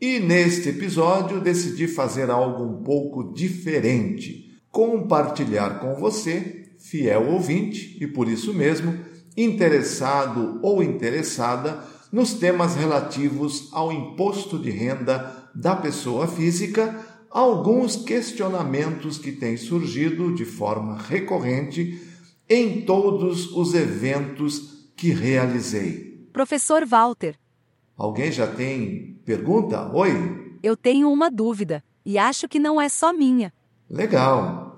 E neste episódio decidi fazer algo um pouco diferente. Compartilhar com você, fiel ouvinte e por isso mesmo interessado ou interessada nos temas relativos ao imposto de renda da pessoa física, alguns questionamentos que têm surgido de forma recorrente em todos os eventos que realizei. Professor Walter, Alguém já tem pergunta? Oi? eu tenho uma dúvida e acho que não é só minha. Legal.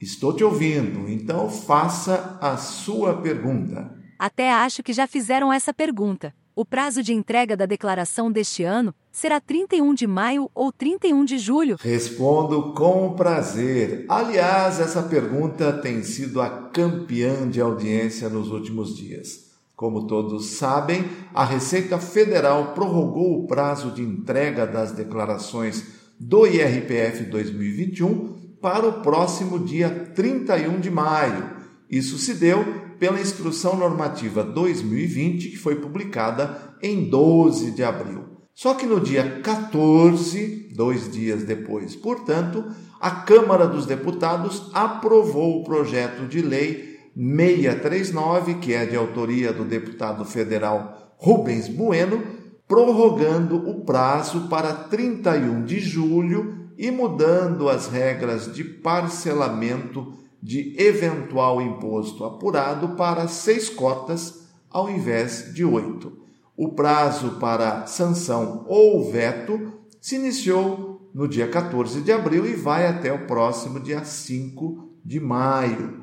Estou te ouvindo, então faça a sua pergunta. Até acho que já fizeram essa pergunta. O prazo de entrega da declaração deste ano será 31 de maio ou 31 de julho? Respondo com prazer. Aliás, essa pergunta tem sido a campeã de audiência nos últimos dias. Como todos sabem, a Receita Federal prorrogou o prazo de entrega das declarações do IRPF 2021 para o próximo dia 31 de maio. Isso se deu pela Instrução Normativa 2020, que foi publicada em 12 de abril. Só que no dia 14, dois dias depois, portanto, a Câmara dos Deputados aprovou o projeto de lei 639, que é de autoria do deputado federal Rubens Bueno, prorrogando o prazo para 31 de julho e mudando as regras de parcelamento de eventual imposto apurado para seis cotas ao invés de oito. O prazo para sanção ou veto se iniciou no dia 14 de abril e vai até o próximo dia 5 de maio.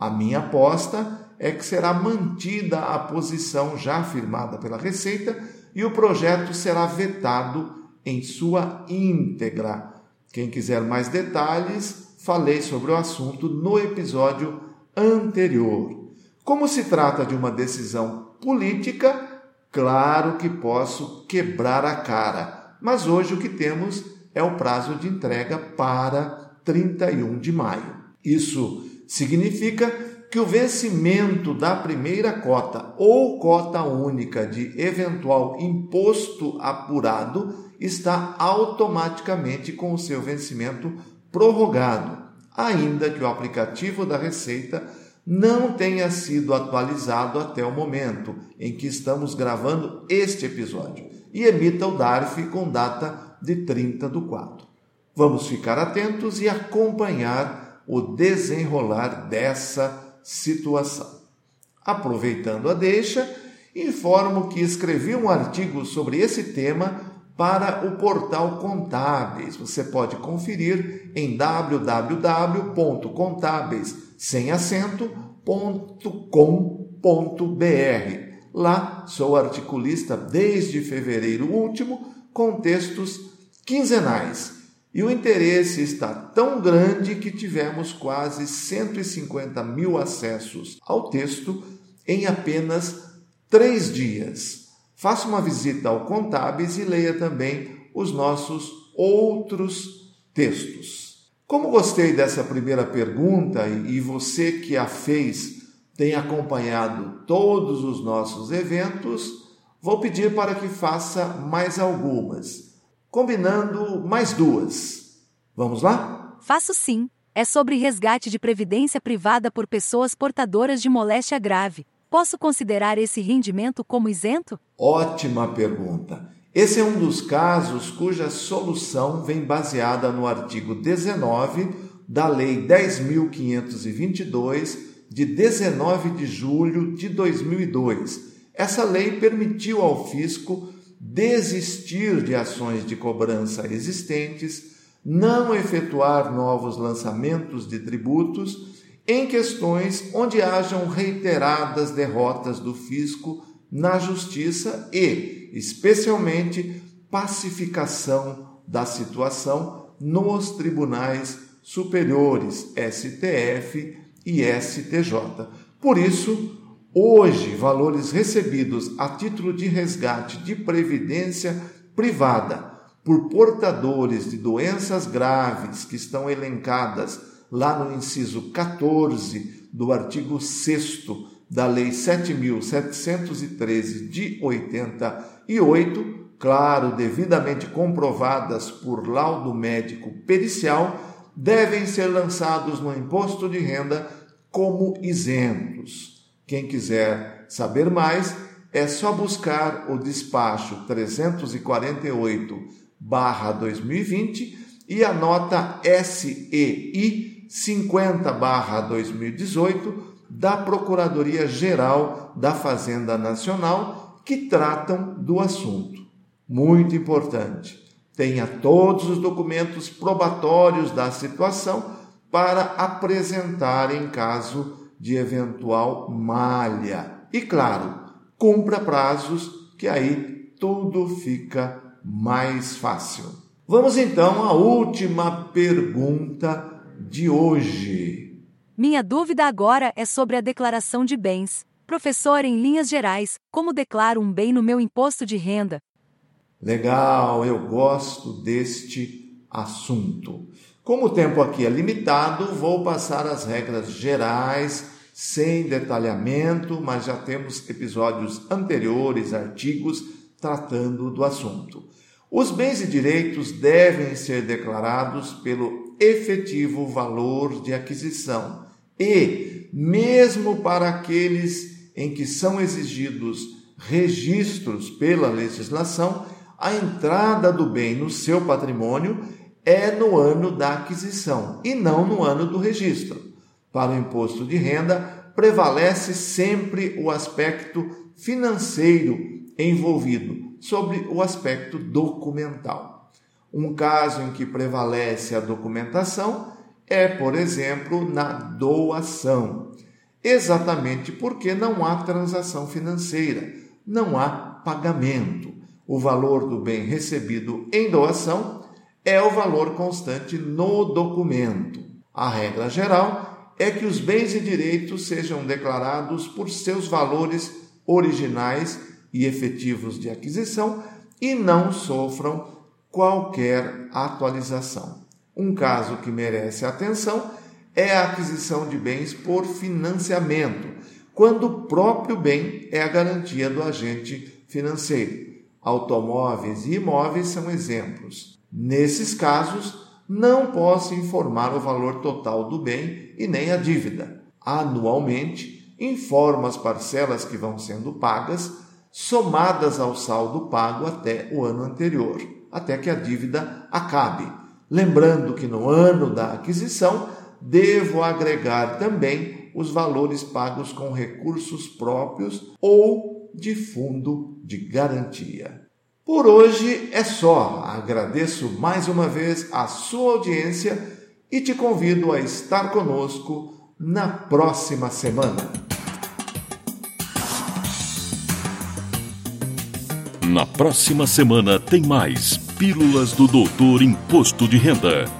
A minha aposta é que será mantida a posição já afirmada pela Receita e o projeto será vetado em sua íntegra. Quem quiser mais detalhes, falei sobre o assunto no episódio anterior. Como se trata de uma decisão política, claro que posso quebrar a cara, mas hoje o que temos é o prazo de entrega para 31 de maio. Isso significa que o vencimento da primeira cota ou cota única de eventual imposto apurado está automaticamente com o seu vencimento prorrogado, ainda que o aplicativo da Receita não tenha sido atualizado até o momento em que estamos gravando este episódio e emita o DARF com data de 30 do 4. Vamos ficar atentos e acompanhar o desenrolar dessa situação. Aproveitando a deixa, informo que escrevi um artigo sobre esse tema para o portal Contábeis. Você pode conferir em www.contábeis sem acento.com.br. Lá sou articulista desde fevereiro último com textos quinzenais. E o interesse está tão grande que tivemos quase 150 mil acessos ao texto em apenas três dias. Faça uma visita ao Contábeis e leia também os nossos outros textos. Como gostei dessa primeira pergunta e você que a fez tem acompanhado todos os nossos eventos, vou pedir para que faça mais algumas, combinando mais duas. Vamos lá? Faço sim. É sobre resgate de previdência privada por pessoas portadoras de moléstia grave. Posso considerar esse rendimento como isento? Ótima pergunta. Esse é um dos casos cuja solução vem baseada no artigo 19 da Lei 10.522, de 19 de julho de 2002. Essa lei permitiu ao fisco desistir de ações de cobrança existentes, não efetuar novos lançamentos de tributos em questões onde hajam reiteradas derrotas do fisco na justiça e, especialmente, pacificação da situação nos tribunais superiores STF e STJ. Por isso, hoje, valores recebidos a título de resgate de previdência privada por portadores de doenças graves que estão elencadas lá no inciso 14 do artigo 6 da Lei 7.713 de 88, claro, devidamente comprovadas por laudo médico pericial, devem ser lançados no imposto de renda como isentos. Quem quiser saber mais, é só buscar o despacho 348/2020 e a nota SEI 50/2018 da Procuradoria Geral da Fazenda Nacional que tratam do assunto. Muito importante. Tenha todos os documentos probatórios da situação para apresentar em caso de eventual malha. E claro, cumpra prazos, que aí tudo fica mais fácil. Vamos então à última pergunta de hoje. Minha dúvida agora é sobre a declaração de bens. Professor, em linhas gerais, como declaro um bem no meu imposto de renda? Legal, eu gosto deste assunto. Como o tempo aqui é limitado, vou passar as regras gerais, sem detalhamento, mas já temos episódios anteriores, artigos, tratando do assunto. Os bens e direitos devem ser declarados pelo efetivo valor de aquisição e, mesmo para aqueles em que são exigidos registros pela legislação, a entrada do bem no seu patrimônio é no ano da aquisição e não no ano do registro. Para o imposto de renda, prevalece sempre o aspecto financeiro envolvido sobre o aspecto documental. Um caso em que prevalece a documentação é, por exemplo, na doação, exatamente porque não há transação financeira, não há pagamento. O valor do bem recebido em doação é o valor constante no documento. A regra geral é que os bens e direitos sejam declarados por seus valores originais e efetivos de aquisição e não sofram qualquer atualização. Um caso que merece atenção é a aquisição de bens por financiamento, quando o próprio bem é a garantia do agente financeiro. Automóveis e imóveis são exemplos. Nesses casos, não posso informar o valor total do bem e nem a dívida. Anualmente, informo as parcelas que vão sendo pagas, somadas ao saldo pago até o ano anterior, até que a dívida acabe Lembrando que no ano da aquisição devo agregar também os valores pagos com recursos próprios ou de fundo de garantia. Por hoje é só. Agradeço mais uma vez a sua audiência e te convido a estar conosco na próxima semana. Na próxima semana tem mais Pílulas do Doutor Imposto de Renda.